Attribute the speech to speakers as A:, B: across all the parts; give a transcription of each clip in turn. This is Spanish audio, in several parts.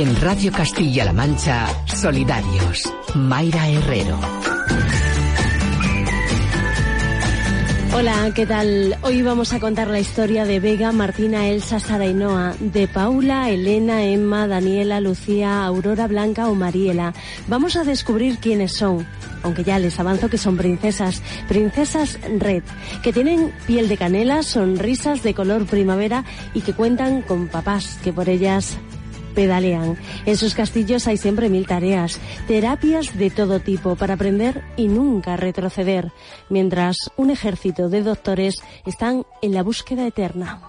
A: En Radio Castilla-La Mancha, Solidarios. Mayra Herrero.
B: Hola, ¿qué tal? Hoy vamos a contar la historia de Vega, Martina, Elsa, Sara y Noa, de Paula, Elena, Emma, Daniela, Lucía, Aurora, Blanca o Mariela. Vamos a descubrir quiénes son, aunque ya les avanzo que son princesas, princesas red, que tienen piel de canela, sonrisas de color primavera y que cuentan con papás que por ellas pedalean. En sus castillos hay siempre mil tareas, terapias de todo tipo para aprender y nunca retroceder, mientras un ejército de doctores están en la búsqueda eterna.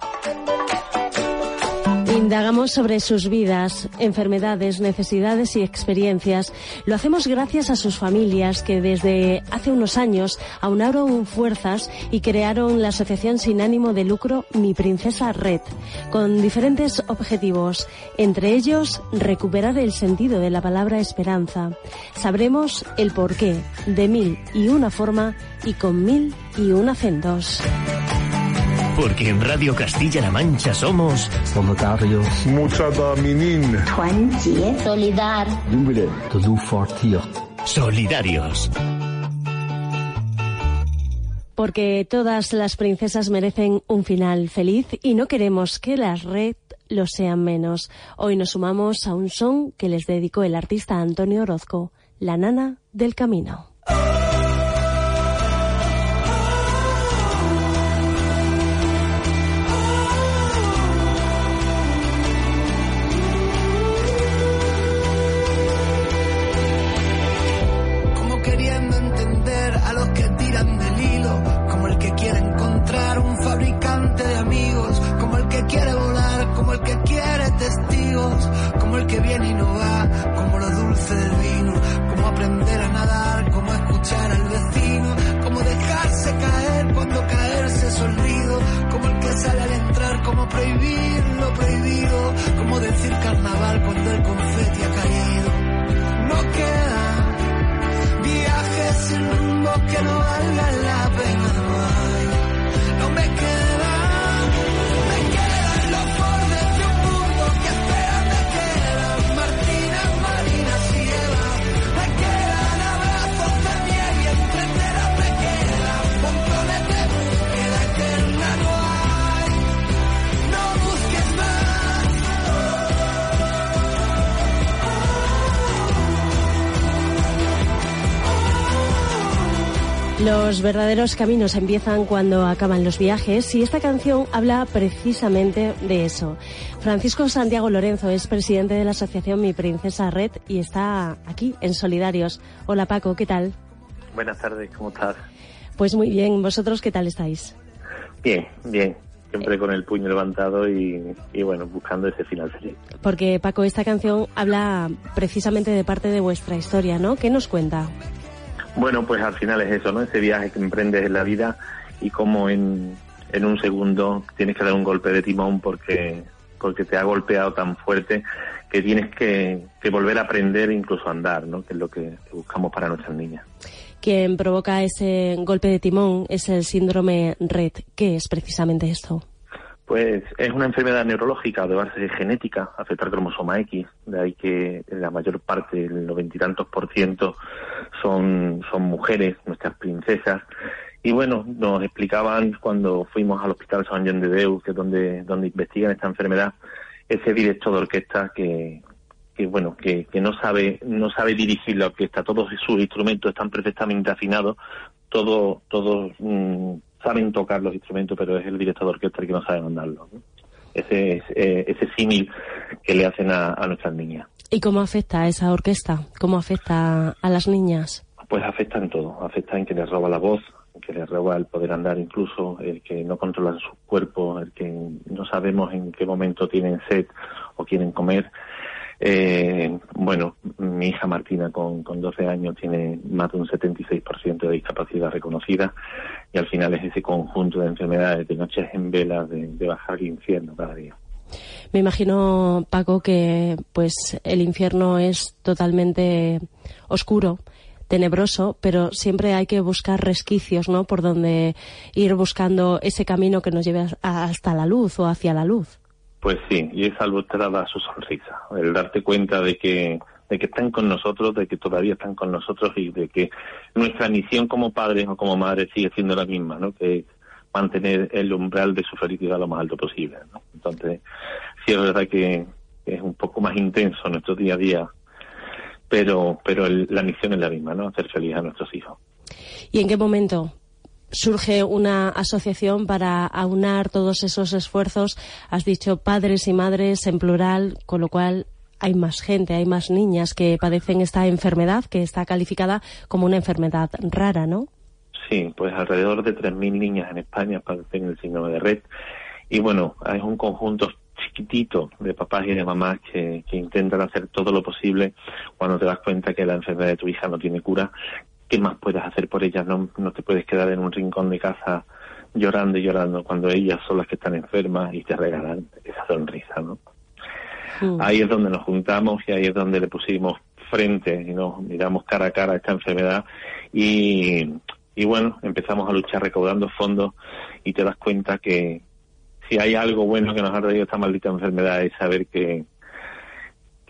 B: Indagamos sobre sus vidas, enfermedades, necesidades y experiencias. Lo hacemos gracias a sus familias que desde hace unos años aunaron fuerzas y crearon la asociación sin ánimo de lucro Mi Princesa Red, con diferentes objetivos, entre ellos recuperar el sentido de la palabra esperanza. Sabremos el porqué de mil y una forma y con mil y un acentos.
C: Porque en Radio Castilla-La Mancha somos
D: solidarios.
E: Solidar.
C: Solidarios.
B: Porque todas las princesas merecen un final feliz y no queremos que las red lo sean menos. Hoy nos sumamos a un son que les dedicó el artista Antonio Orozco, La Nana del Camino.
F: Viene y como lo dulce del vino, como aprender a nadar, como escuchar al vecino, como dejarse caer cuando caerse es olvido, como el que sale al entrar, como prohibir lo prohibido, como decir carnaval cuando el confeti Los
B: verdaderos caminos empiezan cuando acaban los viajes y esta canción habla precisamente de eso. Francisco Santiago Lorenzo es presidente de la asociación Mi Princesa Red y está aquí en Solidarios. Hola Paco, ¿qué tal?
G: Buenas tardes, ¿cómo estás?
B: Pues muy bien, ¿vosotros qué tal estáis?
G: Bien, bien. Siempre con el puño levantado y, y bueno, buscando ese final feliz.
B: Porque Paco, esta canción habla precisamente de parte de vuestra historia, ¿no? ¿Qué nos cuenta?
G: Bueno, pues al final es eso, ¿no? Ese viaje que emprendes en la vida y cómo en, en un segundo tienes que dar un golpe de timón porque, porque te ha golpeado tan fuerte que tienes que, que volver a aprender e incluso a andar, ¿no? Que es lo que buscamos para nuestras niñas.
B: Quien provoca ese golpe de timón es el síndrome RED. ¿Qué es precisamente esto?
G: Pues es una enfermedad neurológica de base genética, afecta al cromosoma X, de ahí que la mayor parte, el noventa y tantos por ciento, son, son mujeres, nuestras princesas, y bueno, nos explicaban cuando fuimos al Hospital San Juan de Deus, que es donde, donde investigan esta enfermedad, ese director de orquesta que, que bueno, que, que no sabe, no sabe dirigir la orquesta, todos sus instrumentos están perfectamente afinados, todos, todos mm, saben tocar los instrumentos, pero es el director de orquesta el que no sabe mandarlos. Ese, eh, ese símil que le hacen a, a nuestras niñas.
B: ¿Y cómo afecta a esa orquesta? ¿Cómo afecta a las niñas?
G: Pues afecta en todo, afecta en que les roba la voz, que les roba el poder andar incluso, el que no controlan su cuerpo, el que no sabemos en qué momento tienen sed o quieren comer. Eh, bueno, mi hija Martina con, con 12 años tiene más de un 76% de discapacidad reconocida y al final es ese conjunto de enfermedades, de noches en vela, de, de bajar el infierno cada día.
B: Me imagino, Paco, que pues el infierno es totalmente oscuro, tenebroso, pero siempre hay que buscar resquicios, ¿no? Por donde ir buscando ese camino que nos lleve hasta la luz o hacia la luz.
G: Pues sí, y es algo te da su sonrisa, el darte cuenta de que de que están con nosotros, de que todavía están con nosotros y de que nuestra misión como padres o como madres sigue siendo la misma, ¿no? Que mantener el umbral de su felicidad lo más alto posible, ¿no? Entonces, sí es verdad que es un poco más intenso nuestro día a día pero, pero la misión es la misma, ¿no? Hacer feliz a nuestros hijos.
B: ¿Y en qué momento surge una asociación para aunar todos esos esfuerzos? Has dicho padres y madres en plural, con lo cual hay más gente, hay más niñas que padecen esta enfermedad que está calificada como una enfermedad rara, ¿no?
G: Sí, pues alrededor de 3.000 niñas en España padecen el síndrome de Red. Y bueno, es un conjunto chiquitito de papás y de mamás que, que intentan hacer todo lo posible cuando te das cuenta que la enfermedad de tu hija no tiene cura. ¿Qué más puedes hacer por ella? No, no te puedes quedar en un rincón de casa llorando y llorando cuando ellas son las que están enfermas y te regalan esa sonrisa, ¿no? Mm. Ahí es donde nos juntamos y ahí es donde le pusimos frente y nos miramos cara a cara a esta enfermedad y, y bueno, empezamos a luchar recaudando fondos y te das cuenta que, si hay algo bueno que nos ha traído esta maldita enfermedad es saber que,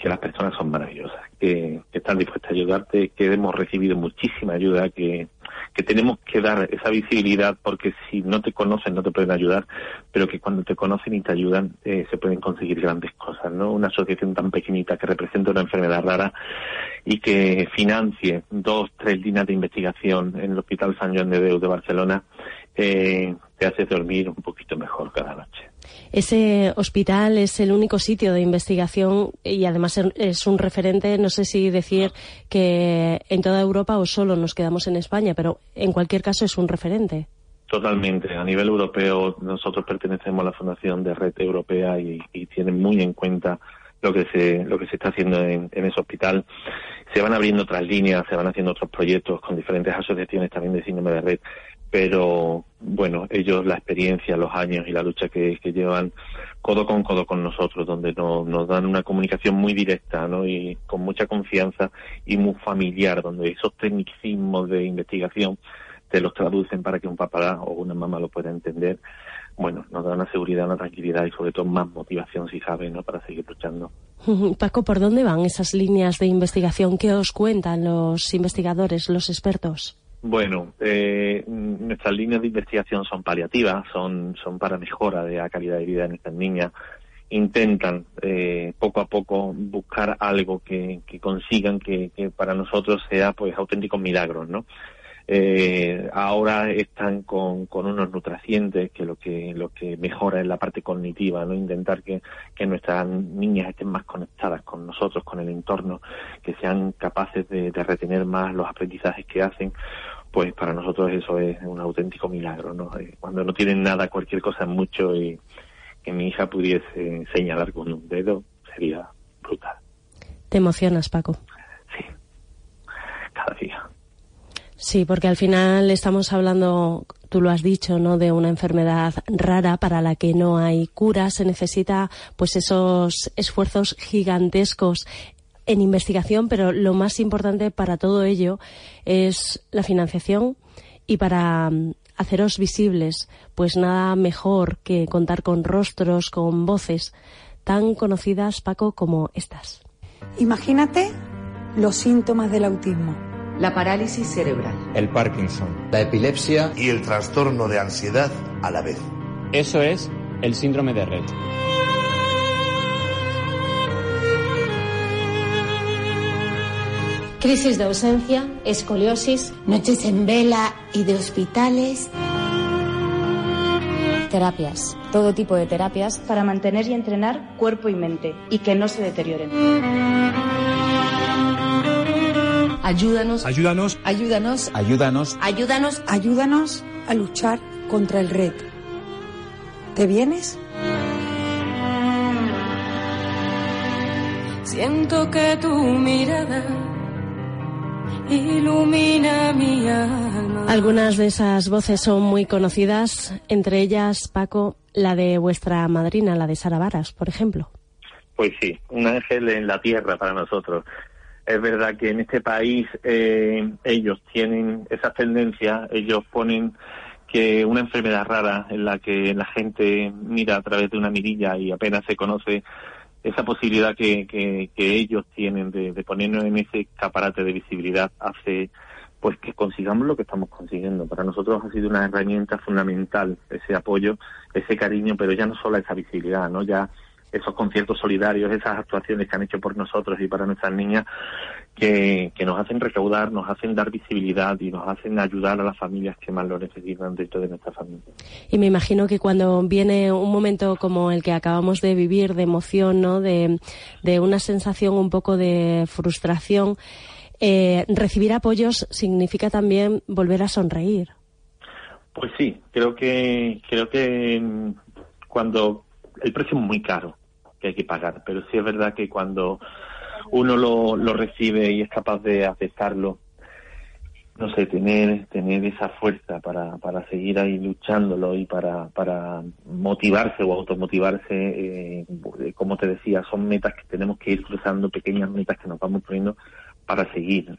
G: que las personas son maravillosas, que, están dispuestas a ayudarte, que hemos recibido muchísima ayuda, que, que tenemos que dar esa visibilidad porque si no te conocen no te pueden ayudar, pero que cuando te conocen y te ayudan eh, se pueden conseguir grandes cosas, ¿no? Una asociación tan pequeñita que representa una enfermedad rara y que financie dos, tres líneas de investigación en el Hospital San Joan de Déu de Barcelona eh, te hace dormir un poquito mejor cada noche.
B: Ese hospital es el único sitio de investigación y además es un referente, no sé si decir que en toda Europa o solo nos quedamos en España, pero en cualquier caso es un referente.
G: Totalmente. A nivel europeo, nosotros pertenecemos a la Fundación de Red Europea y, y tienen muy en cuenta lo que se lo que se está haciendo en, en, ese hospital. Se van abriendo otras líneas, se van haciendo otros proyectos con diferentes asociaciones también de síndrome de red pero bueno, ellos la experiencia, los años y la lucha que, llevan codo con codo con nosotros, donde no, nos dan una comunicación muy directa ¿no? y con mucha confianza y muy familiar, donde esos tecnicismos de investigación te los traducen para que un papá o una mamá lo pueda entender. Bueno, nos da una seguridad, una tranquilidad y sobre todo más motivación, si sabe, ¿no? para seguir luchando.
B: Paco, ¿por dónde van esas líneas de investigación? ¿Qué os cuentan los investigadores, los expertos?
G: Bueno, eh, nuestras líneas de investigación son paliativas, son, son para mejora de la calidad de vida de nuestras niñas. Intentan eh, poco a poco buscar algo que, que consigan que, que, para nosotros sea pues auténticos milagros, ¿no? Eh, ahora están con, con, unos nutracientes que lo que lo que mejora es la parte cognitiva, no intentar que, que, nuestras niñas estén más conectadas con nosotros, con el entorno, que sean capaces de, de retener más los aprendizajes que hacen pues para nosotros eso es un auténtico milagro, ¿no? Eh, cuando no tienen nada, cualquier cosa es mucho y que mi hija pudiese señalar con un dedo sería brutal.
B: ¿Te emocionas, Paco?
G: Sí, cada día.
B: Sí, porque al final estamos hablando, tú lo has dicho, ¿no? De una enfermedad rara para la que no hay cura. Se necesita, pues, esos esfuerzos gigantescos en investigación, pero lo más importante para todo ello es la financiación y para mm, haceros visibles, pues nada mejor que contar con rostros, con voces tan conocidas, Paco, como estas.
D: Imagínate los síntomas del autismo. La parálisis cerebral,
E: el Parkinson,
H: la epilepsia
I: y el trastorno de ansiedad a la vez.
E: Eso es el síndrome de Rett.
J: Crisis de ausencia, escoliosis,
K: noches en vela y de hospitales.
J: Terapias, todo tipo de terapias para mantener y entrenar cuerpo y mente y que no se deterioren.
D: Ayúdanos.
E: Ayúdanos.
D: Ayúdanos.
E: Ayúdanos.
K: Ayúdanos.
L: Ayúdanos a luchar contra el red. ¿Te vienes?
M: Siento que tu mirada ilumina mi alma.
B: Algunas de esas voces son muy conocidas, entre ellas, Paco, la de vuestra madrina, la de Sara Varas, por ejemplo.
G: Pues sí, un ángel en la tierra para nosotros. Es verdad que en este país eh, ellos tienen esas tendencias, ellos ponen que una enfermedad rara en la que la gente mira a través de una mirilla y apenas se conoce esa posibilidad que, que, ellos tienen de, de, ponernos en ese escaparate de visibilidad hace pues que consigamos lo que estamos consiguiendo. Para nosotros ha sido una herramienta fundamental ese apoyo, ese cariño, pero ya no solo esa visibilidad, ¿no? Ya esos conciertos solidarios, esas actuaciones que han hecho por nosotros y para nuestras niñas, que, que, nos hacen recaudar, nos hacen dar visibilidad y nos hacen ayudar a las familias que más lo necesitan dentro de nuestra familia.
B: Y me imagino que cuando viene un momento como el que acabamos de vivir, de emoción, ¿no? de, de una sensación un poco de frustración, eh, recibir apoyos significa también volver a sonreír.
G: Pues sí, creo que creo que mm, cuando el precio es muy caro, que hay que pagar, pero sí es verdad que cuando uno lo, lo recibe y es capaz de aceptarlo, no sé, tener, tener esa fuerza para, para seguir ahí luchándolo y para, para motivarse o automotivarse, eh, como te decía, son metas que tenemos que ir cruzando, pequeñas metas que nos vamos poniendo para seguir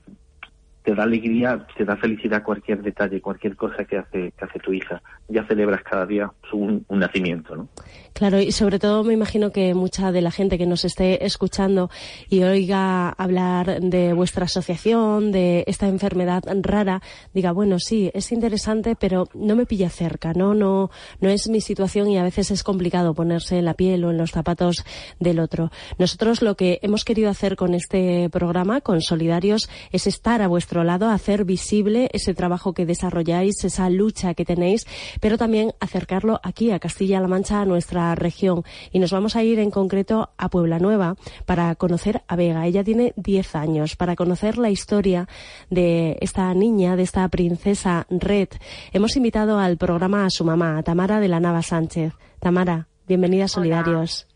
G: te da alegría, te da felicidad cualquier detalle, cualquier cosa que hace, que hace tu hija. Ya celebras cada día un, nacimiento, ¿no?
B: Claro, y sobre todo me imagino que mucha de la gente que nos esté escuchando y oiga hablar de vuestra asociación, de esta enfermedad rara, diga, bueno, sí, es interesante, pero no me pilla cerca, ¿no? No, no es mi situación y a veces es complicado ponerse en la piel o en los zapatos del otro. Nosotros lo que hemos querido hacer con este programa, con Solidarios, es estar a vuestro lado, hacer visible ese trabajo que desarrolláis, esa lucha que tenéis, pero también acercarlo aquí a Castilla-La Mancha, a nuestra región. Y nos vamos a ir en concreto a Puebla Nueva para conocer a Vega. Ella tiene 10 años, para conocer la historia de esta niña, de esta princesa Red. Hemos invitado al programa a su mamá, a Tamara de la Nava Sánchez. Tamara, bienvenida a Solidarios.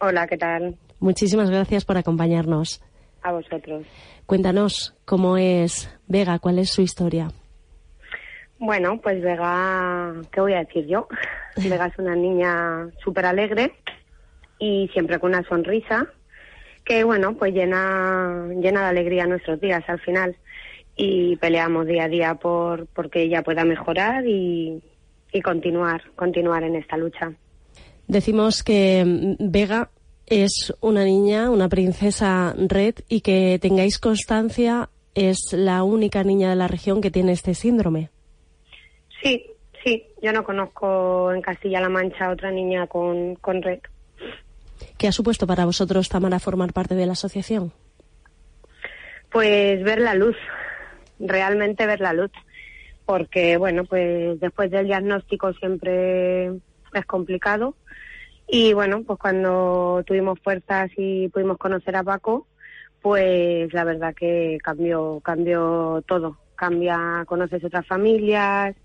N: Hola, ¿qué tal?
B: Muchísimas gracias por acompañarnos.
N: A vosotros.
B: Cuéntanos cómo es Vega, cuál es su historia.
N: Bueno, pues Vega, ¿qué voy a decir yo? Vega es una niña súper alegre y siempre con una sonrisa que, bueno, pues llena, llena de alegría nuestros días al final y peleamos día a día por porque ella pueda mejorar y, y continuar, continuar en esta lucha.
B: Decimos que Vega es una niña, una princesa red y que tengáis constancia es la única niña de la región que tiene este síndrome.
N: Sí, sí, yo no conozco en Castilla-La Mancha otra niña con, con red.
B: ¿Qué ha supuesto para vosotros, Tamara, formar parte de la asociación?
N: Pues ver la luz, realmente ver la luz, porque bueno, pues después del diagnóstico siempre es complicado y bueno, pues cuando tuvimos fuerzas y pudimos conocer a Paco, pues la verdad que cambió, cambió todo. Cambia, conoces otras familias,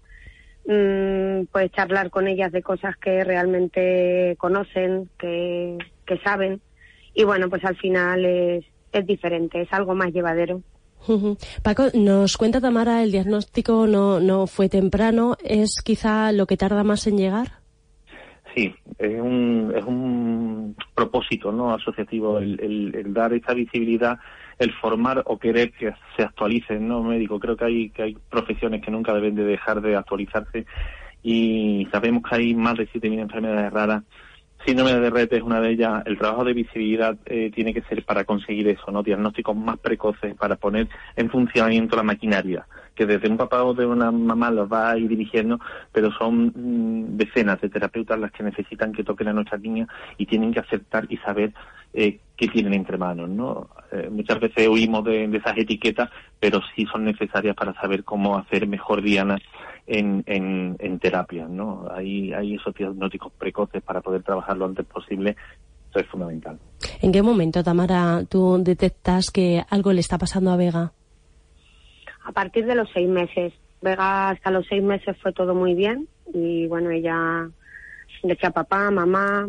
N: mmm, puedes charlar con ellas de cosas que realmente conocen, que, que saben. Y bueno, pues al final es, es diferente, es algo más llevadero.
B: Paco, nos cuenta Tamara, el diagnóstico no, no fue temprano, ¿es quizá lo que tarda más en llegar?
G: Sí, es un, es un propósito no asociativo el, el, dar esa visibilidad, el formar o querer que se actualice no médico. Creo que hay, que hay profesiones que nunca deben de dejar de actualizarse y sabemos que hay más de 7.000 enfermedades raras síndrome de red es una de ellas. El trabajo de visibilidad eh, tiene que ser para conseguir eso, ¿no? Diagnósticos más precoces para poner en funcionamiento la maquinaria, que desde un papá o de una mamá los va a ir dirigiendo, pero son mm, decenas de terapeutas las que necesitan que toquen a nuestras niñas y tienen que aceptar y saber eh, qué tienen entre manos, ¿no? Eh, muchas veces huimos de, de, esas etiquetas, pero sí son necesarias para saber cómo hacer mejor diana en, en, en terapia, ¿no? Hay, hay esos diagnósticos precoces para poder trabajar lo antes posible, eso es fundamental.
B: ¿En qué momento, Tamara, tú detectas que algo le está pasando a Vega?
N: A partir de los seis meses. Vega hasta los seis meses fue todo muy bien y bueno, ella decía papá, mamá,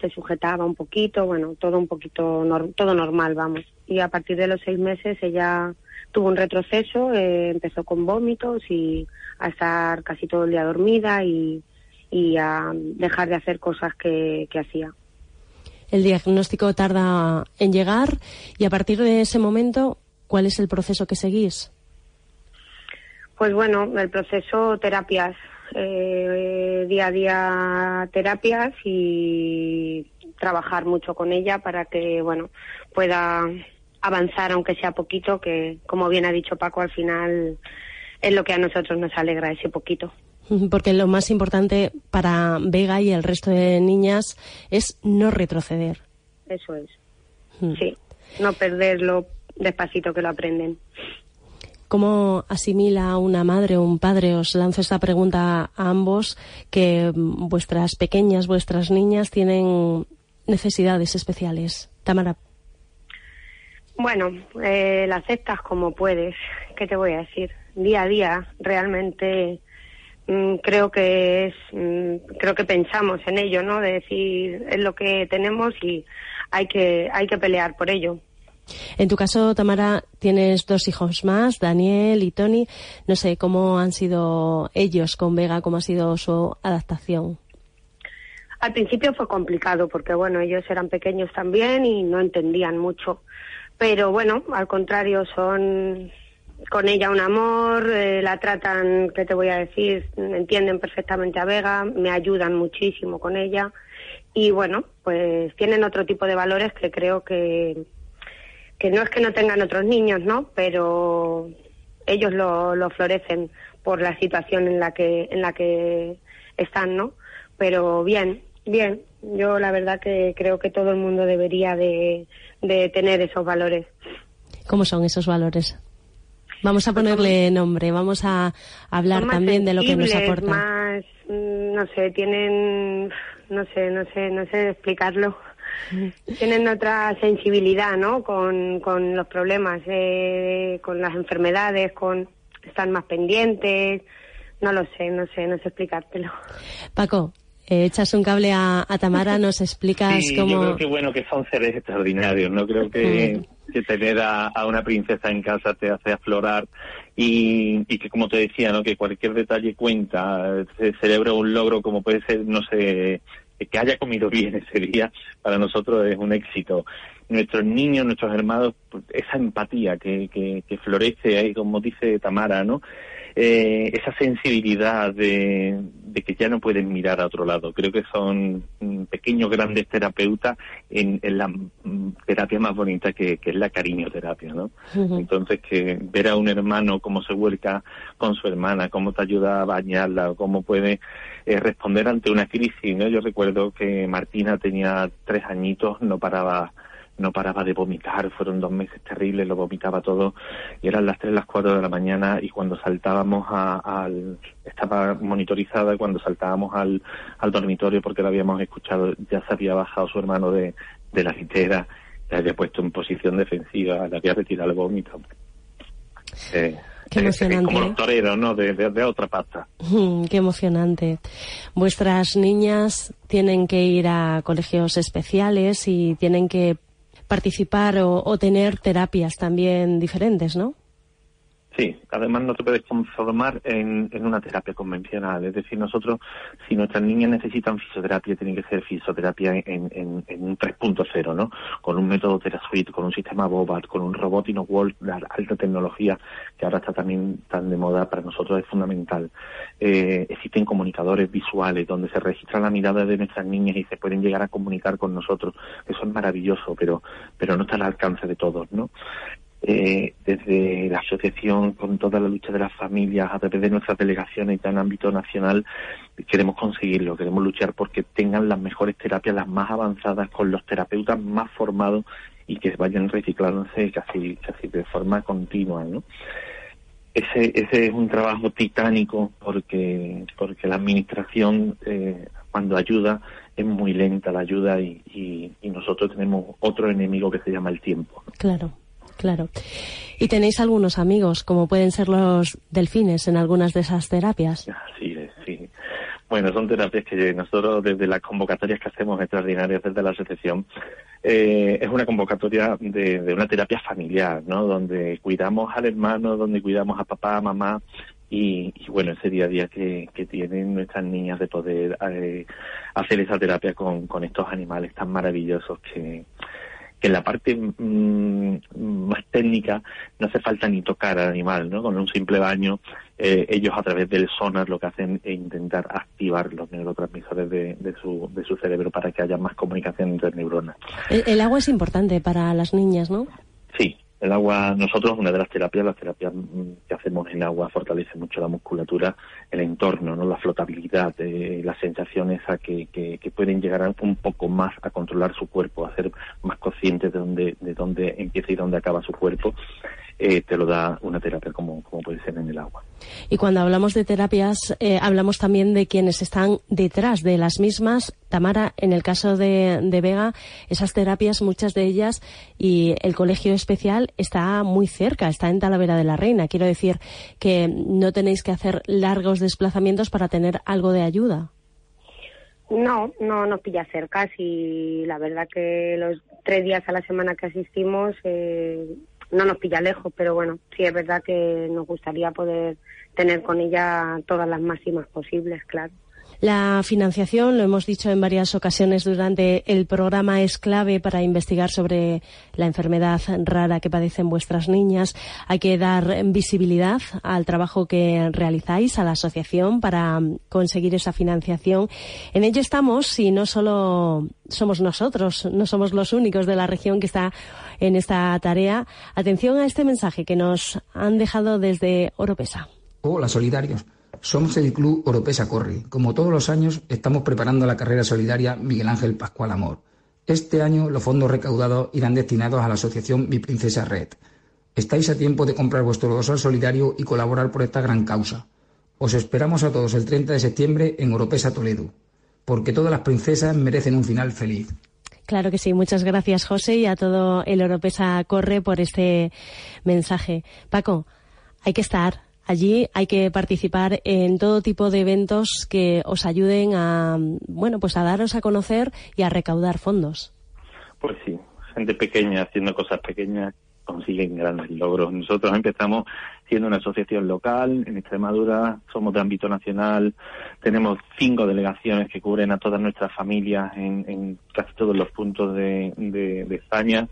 N: se sujetaba un poquito, bueno, todo un poquito, todo normal, vamos. Y a partir de los seis meses ella tuvo un retroceso, eh, empezó con vómitos y a estar casi todo el día dormida y, y a dejar de hacer cosas que, que hacía.
B: El diagnóstico tarda en llegar y a partir de ese momento, ¿cuál es el proceso que seguís?
N: Pues bueno, el proceso terapias, eh, día a día terapias y trabajar mucho con ella para que, bueno, pueda avanzar aunque sea poquito, que como bien ha dicho Paco, al final es lo que a nosotros nos alegra ese poquito.
B: Porque lo más importante para Vega y el resto de niñas es no retroceder.
N: Eso es. Sí, no perderlo despacito que lo aprenden.
B: ¿Cómo asimila una madre o un padre? Os lanzo esta pregunta a ambos, que vuestras pequeñas, vuestras niñas tienen necesidades especiales. Tamara.
N: Bueno, eh, la aceptas como puedes. ¿Qué te voy a decir? Día a día, realmente mm, creo que es, mm, creo que pensamos en ello, ¿no? De decir es lo que tenemos y hay que hay que pelear por ello.
B: En tu caso, Tamara, tienes dos hijos más, Daniel y Tony. No sé cómo han sido ellos con Vega, cómo ha sido su adaptación.
N: Al principio fue complicado porque, bueno, ellos eran pequeños también y no entendían mucho. Pero bueno, al contrario, son con ella un amor, eh, la tratan, ¿qué te voy a decir? Entienden perfectamente a Vega, me ayudan muchísimo con ella. Y bueno, pues tienen otro tipo de valores que creo que, que no es que no tengan otros niños, ¿no? Pero ellos lo, lo florecen por la situación en la que en la que están, ¿no? Pero bien, bien. Yo la verdad que creo que todo el mundo debería de, de tener esos valores.
B: ¿Cómo son esos valores? Vamos a pues ponerle nombre, vamos a hablar también de lo que nos aporta.
N: Más, mm, no sé, tienen, no sé, no sé, no sé explicarlo tienen otra sensibilidad, ¿no? Con, con los problemas, eh, con las enfermedades, con están más pendientes. No lo sé, no sé, no sé explicártelo.
B: Paco, eh, echas un cable a, Tamara, nos explicas
G: sí,
B: cómo.
G: Yo creo que bueno que son seres extraordinarios, no creo que, que tener a, a, una princesa en casa te hace aflorar y, y, que como te decía, no que cualquier detalle cuenta, se celebra un logro como puede ser, no sé, que haya comido bien ese día, para nosotros es un éxito. Nuestros niños, nuestros hermanos, esa empatía que, que, que florece ahí, como dice Tamara, ¿no? Eh, esa sensibilidad de, de, que ya no pueden mirar a otro lado. Creo que son mm, pequeños, grandes terapeutas en, en la mm, terapia más bonita que, que, es la cariñoterapia, ¿no? Uh -huh. Entonces, que ver a un hermano cómo se vuelca con su hermana, cómo te ayuda a bañarla, cómo puede eh, responder ante una crisis, ¿no? Yo recuerdo que Martina tenía tres añitos, no paraba no paraba de vomitar, fueron dos meses terribles, lo vomitaba todo, y eran las tres, las cuatro de la mañana, y cuando saltábamos a, al, estaba monitorizada, y cuando saltábamos al, al dormitorio, porque lo habíamos escuchado, ya se había bajado su hermano de, de la litera, se había puesto en posición defensiva, le había retirado el vómito.
B: Eh, Qué emocionante.
G: como los toreros, ¿no? De, de, de otra pata.
B: Qué emocionante. Vuestras niñas tienen que ir a colegios especiales y tienen que participar o, o, tener terapias también diferentes, ¿no?
G: Sí, además no te puedes conformar en, una terapia convencional. Es decir, nosotros, si nuestras niñas necesitan fisioterapia, tiene que ser fisioterapia en, en, en un 3.0, ¿no? Con un método TeraSuite, con un sistema Bobat, con un robot InnoWorld de alta tecnología, que ahora está también tan de moda, para nosotros es fundamental. Eh, existen comunicadores visuales donde se registra la mirada de nuestras niñas y se pueden llegar a comunicar con nosotros. Eso es maravilloso, pero, pero no está al alcance de todos, ¿no? Eh, desde la asociación con toda la lucha de las familias a través de nuestras delegaciones en ámbito nacional queremos conseguirlo, queremos luchar porque tengan las mejores terapias, las más avanzadas, con los terapeutas más formados y que vayan reciclándose casi, casi de forma continua, ¿no? Ese, ese es un trabajo titánico porque, porque la administración eh, cuando ayuda es muy lenta la ayuda y, y, y nosotros tenemos otro enemigo que se llama el tiempo.
B: Claro. Claro. ¿Y tenéis algunos amigos, como pueden ser los delfines, en algunas de esas terapias?
G: Sí, sí. Bueno, son terapias que nosotros desde las convocatorias que hacemos extraordinarias desde la asociación, eh, es una convocatoria de, una terapia familiar, ¿no? Donde cuidamos al hermano, donde cuidamos a papá, a mamá, y, bueno, ese día a día que, tienen nuestras niñas de poder eh, hacer esa terapia con, con estos animales tan maravillosos que, que en la parte mm, más técnica no hace falta ni tocar al animal, ¿no? Con un simple baño, eh, ellos a través del sonar lo que hacen es intentar activar los neurotransmisores de, de, su, de su cerebro para que haya más comunicación entre neuronas.
B: el agua es importante para las niñas, ¿no?
G: Sí, el agua, nosotros, una de las terapias, las terapias mm, que hacemos en agua fortalece mucho la musculatura, el entorno, ¿no? la flotabilidad, eh, las sensaciones a que, que, pueden llegar un poco más a controlar su cuerpo, a ser más conscientes de dónde, de dónde empieza y dónde acaba su cuerpo eh, te lo da una terapia como, como puede ser en el agua.
B: Y cuando hablamos de terapias, eh, hablamos también de quienes están detrás de las mismas. Tamara, en el caso de, de Vega, esas terapias, muchas de ellas, y el colegio especial está muy cerca, está en Talavera de la Reina. Quiero decir que no tenéis que hacer largos desplazamientos para tener algo de ayuda.
N: No, no nos pilla cerca. Y la verdad que los tres días a la semana que asistimos eh, no nos pilla lejos, pero bueno, sí es verdad que nos gustaría poder tener con ella todas las máximas posibles, claro.
B: La financiación, lo hemos dicho en varias ocasiones durante el programa, es clave para investigar sobre la enfermedad rara que padecen vuestras niñas. Hay que dar visibilidad al trabajo que realizáis, a la asociación, para conseguir esa financiación. En ello estamos y no solo somos nosotros, no somos los únicos de la región que está en esta tarea. Atención a este mensaje que nos han dejado desde Oropesa.
H: Hola, solidarios. Somos el Club Oropesa Corri. Como todos los años, estamos preparando la carrera solidaria Miguel Ángel Pascual Amor. Este año los fondos recaudados irán destinados a la asociación Mi Princesa Red. Estáis a tiempo de comprar vuestro dorsal solidario y colaborar por esta gran causa. Os esperamos a todos el 30 de septiembre en Oropesa Toledo, porque todas las princesas merecen un final feliz.
B: Claro que sí. Muchas gracias, José, y a todo el Oropesa Corre por este mensaje. Paco, hay que estar Allí hay que participar en todo tipo de eventos que os ayuden a, bueno, pues a daros a conocer y a recaudar fondos.
G: Pues sí, gente pequeña haciendo cosas pequeñas consiguen grandes logros. Nosotros empezamos siendo una asociación local en Extremadura, somos de ámbito nacional, tenemos cinco delegaciones que cubren a todas nuestras familias en, casi todos los puntos de, de España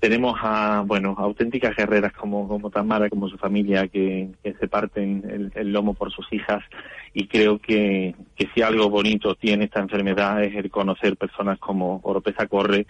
G: tenemos a, bueno, auténticas guerreras como, como Tamara, como su familia, que, se parten el, lomo por sus hijas. Y creo que, que si algo bonito tiene esta enfermedad es el conocer personas como Oropesa Corre,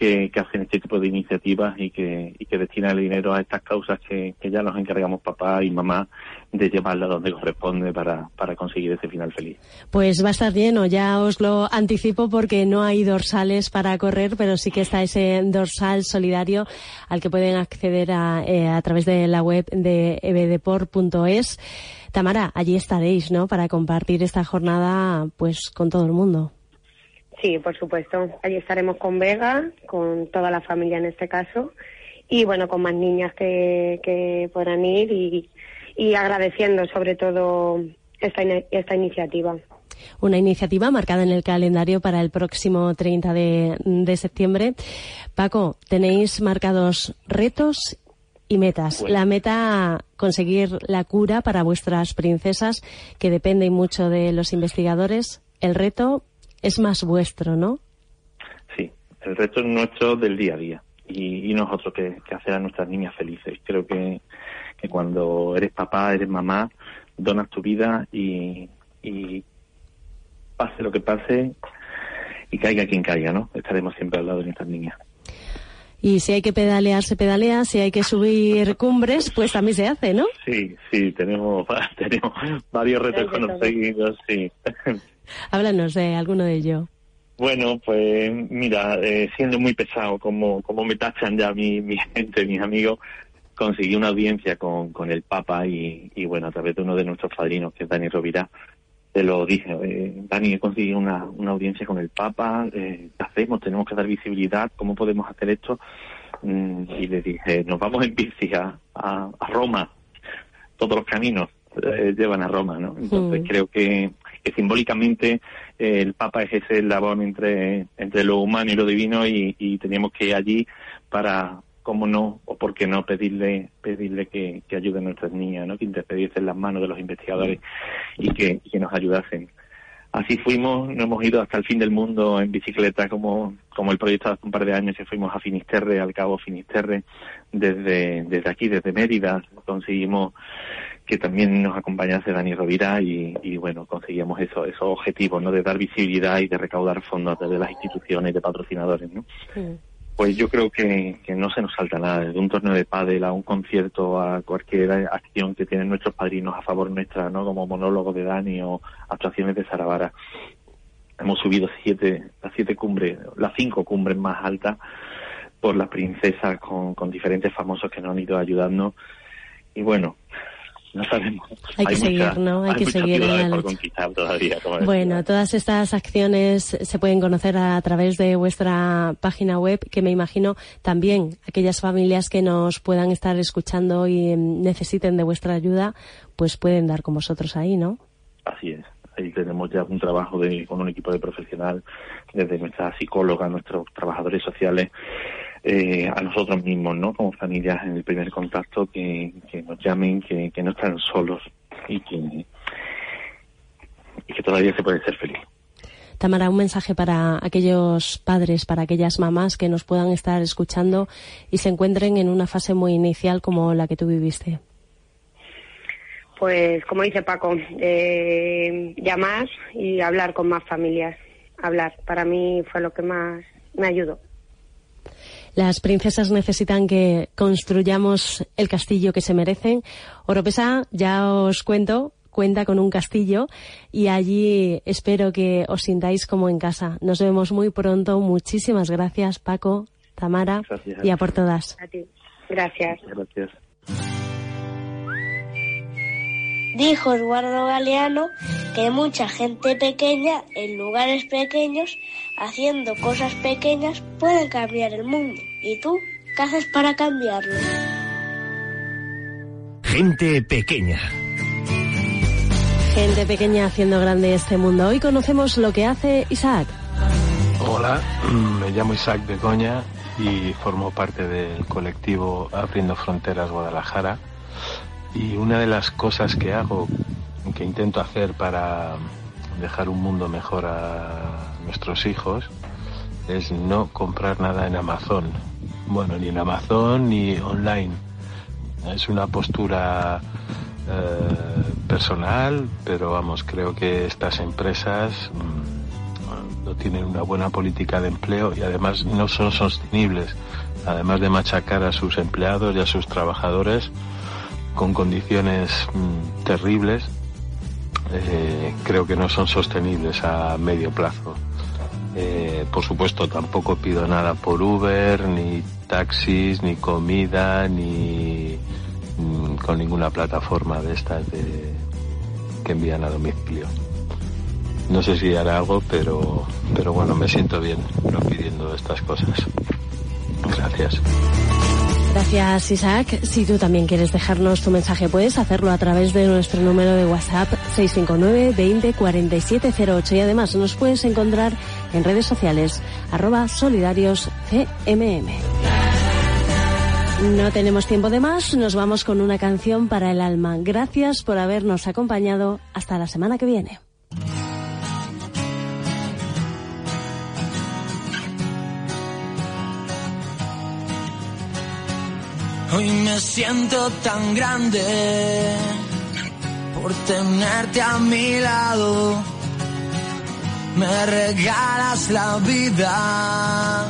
G: que, hacen este tipo de iniciativas y que, y que destinan el dinero a estas causas que, ya nos encargamos papá y mamá de llevarla donde corresponde para, para conseguir ese final feliz.
B: Pues va a estar lleno, ya os lo anticipo porque no hay dorsales para correr, pero sí que está ese dorsal solidario al que pueden acceder a, eh, a través de la web de ebdeport.es. Tamara, allí estaréis, ¿no? Para compartir esta jornada, pues, con todo el mundo.
N: Sí, por supuesto. Allí estaremos con Vega, con toda la familia en este caso, y bueno, con más niñas que, que podrán ir y, y agradeciendo sobre todo esta, esta iniciativa.
B: Una iniciativa marcada en el calendario para el próximo 30 de, de septiembre. Paco, ¿tenéis marcados retos y metas. La meta, conseguir la cura para vuestras princesas, que depende mucho de los investigadores. El reto es más vuestro, ¿no?
G: Sí, el reto es nuestro del día a día y, nosotros que, hacer a nuestras niñas felices. Creo que, cuando eres papá, eres mamá, donas tu vida y, y pase lo que pase y caiga quien caiga, ¿no? Estaremos siempre al lado de nuestras niñas.
B: Y si hay que pedalear, se pedalea. Si hay que subir cumbres, pues también se hace, ¿no?
G: Sí, sí, tenemos, tenemos varios retos conseguidos, sí.
B: Háblanos de alguno de ellos.
G: Bueno, pues mira, eh, siendo muy pesado, como, como me tachan ya mi, mi gente, mis amigos, conseguí una audiencia con, con el Papa y, y, bueno, a través de uno de nuestros padrinos, que es Dani Rovira, te lo dije, eh, Dani, he conseguido una, una audiencia con el Papa, eh, ¿qué hacemos? Tenemos que dar visibilidad, ¿cómo podemos hacer esto? Mm, y le dije, nos vamos en bici a, a, Roma, todos los caminos eh, llevan a Roma, ¿no? Entonces creo que, que simbólicamente eh, el Papa es ese eslabón entre, entre lo humano y lo divino y, y teníamos que ir allí para, cómo no, o por qué no pedirle, pedirle que, que ayude a nuestras niñas, ¿no? que intercediese en las manos de los investigadores y que, que nos ayudasen. Así fuimos, no hemos ido hasta el fin del mundo en bicicleta como, como el proyecto hace un par de años que fuimos a Finisterre, al Cabo Finisterre, desde, desde aquí, desde Mérida, conseguimos que también nos acompañase Dani Rovira y, y bueno, conseguíamos eso, esos objetivos, ¿no? De dar visibilidad y de recaudar fondos desde las instituciones de patrocinadores, ¿no? Pues yo creo que, no se nos salta nada, desde un torneo de pádel a un concierto, a cualquier acción que tienen nuestros padrinos a favor nuestra, ¿no? Como monólogo de Dani o actuaciones de Saravara. Hemos subido siete, las siete cumbres, las cinco cumbres más altas por las princesas con, con diferentes famosos que nos han ido ayudando. Y bueno, no sabemos.
B: Hay, que seguir, ¿no? Hay, que seguir en la
G: Todavía,
B: bueno, todas estas acciones se pueden conocer a través de vuestra página web, que me imagino también aquellas familias que nos puedan estar escuchando y em, necesiten de vuestra ayuda, pues pueden dar con vosotros ahí, ¿no?
G: Así es. Ahí tenemos ya un trabajo de, con un equipo de profesional, desde nuestra psicóloga, nuestros trabajadores sociales, eh, a nosotros mismos, ¿no? Como familias en el primer contacto que, nos llamen, que, no están solos y que, y que todavía se puede ser feliz.
B: Tamara, un mensaje para aquellos padres, para aquellas mamás que nos puedan estar escuchando y se encuentren en una fase muy inicial como la que tú viviste.
N: Pues, como dice Paco, eh, llamar y hablar con más familias. Hablar, para mí fue lo que más me ayudó.
B: Las princesas necesitan que construyamos el castillo que se merecen. Oropesa, ya os cuento, cuenta con un castillo y allí espero que os sintáis como en casa. Nos vemos muy pronto. Muchísimas gracias, Paco, Tamara y a por todas.
N: A ti. Gracias.
G: Gracias.
K: Dijo Eduardo Galeano que mucha gente pequeña en lugares pequeños haciendo cosas pequeñas pueden cambiar el mundo. ¿Y tú qué haces para cambiarlo?
C: Gente pequeña.
B: Gente pequeña haciendo grande este mundo. Hoy conocemos lo que hace Isaac.
O: Hola, me llamo Isaac Begoña y formo parte del colectivo Abriendo Fronteras Guadalajara. Y una de las cosas que hago, que intento hacer para dejar un mundo mejor a nuestros hijos es no comprar nada en Amazon. Bueno, ni en Amazon ni online. Es una postura eh, personal, pero vamos, creo que estas empresas mm, no tienen una buena política de empleo y además no son sostenibles. Además de machacar a sus empleados y a sus trabajadores con condiciones mm, terribles, eh, creo que no son sostenibles a medio plazo. Eh, por supuesto, tampoco pido nada por Uber, ni taxis, ni comida, ni mm, con ninguna plataforma de estas de, que envían a domicilio. No sé si hará algo, pero, pero bueno, me siento bien no pidiendo estas cosas. Gracias.
B: Gracias, Isaac. Si tú también quieres dejarnos tu mensaje, puedes hacerlo a través de nuestro número de WhatsApp 659 20 4708 y además nos puedes encontrar en redes sociales arroba solidarios CMM. No tenemos tiempo de más, nos vamos con una canción para el alma. Gracias por habernos acompañado. Hasta la semana que viene.
F: Hoy me siento tan grande por tenerte a mi lado. Me regalas la vida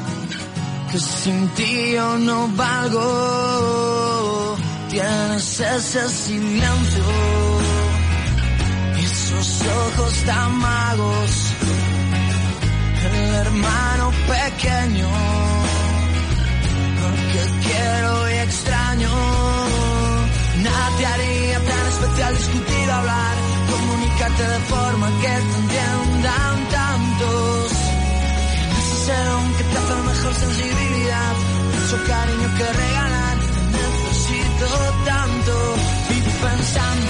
F: que sin ti yo no valgo. Tienes ese silencio y esos ojos tan magos, el hermano pequeño, porque quiero y extraño. Nada te haría tan especial discutir, hablar, comunicarte de forma que te entiendan tantos. Que te hace mejor sensibilidad, mucho cariño que regalar, necesito tanto, vivo pensando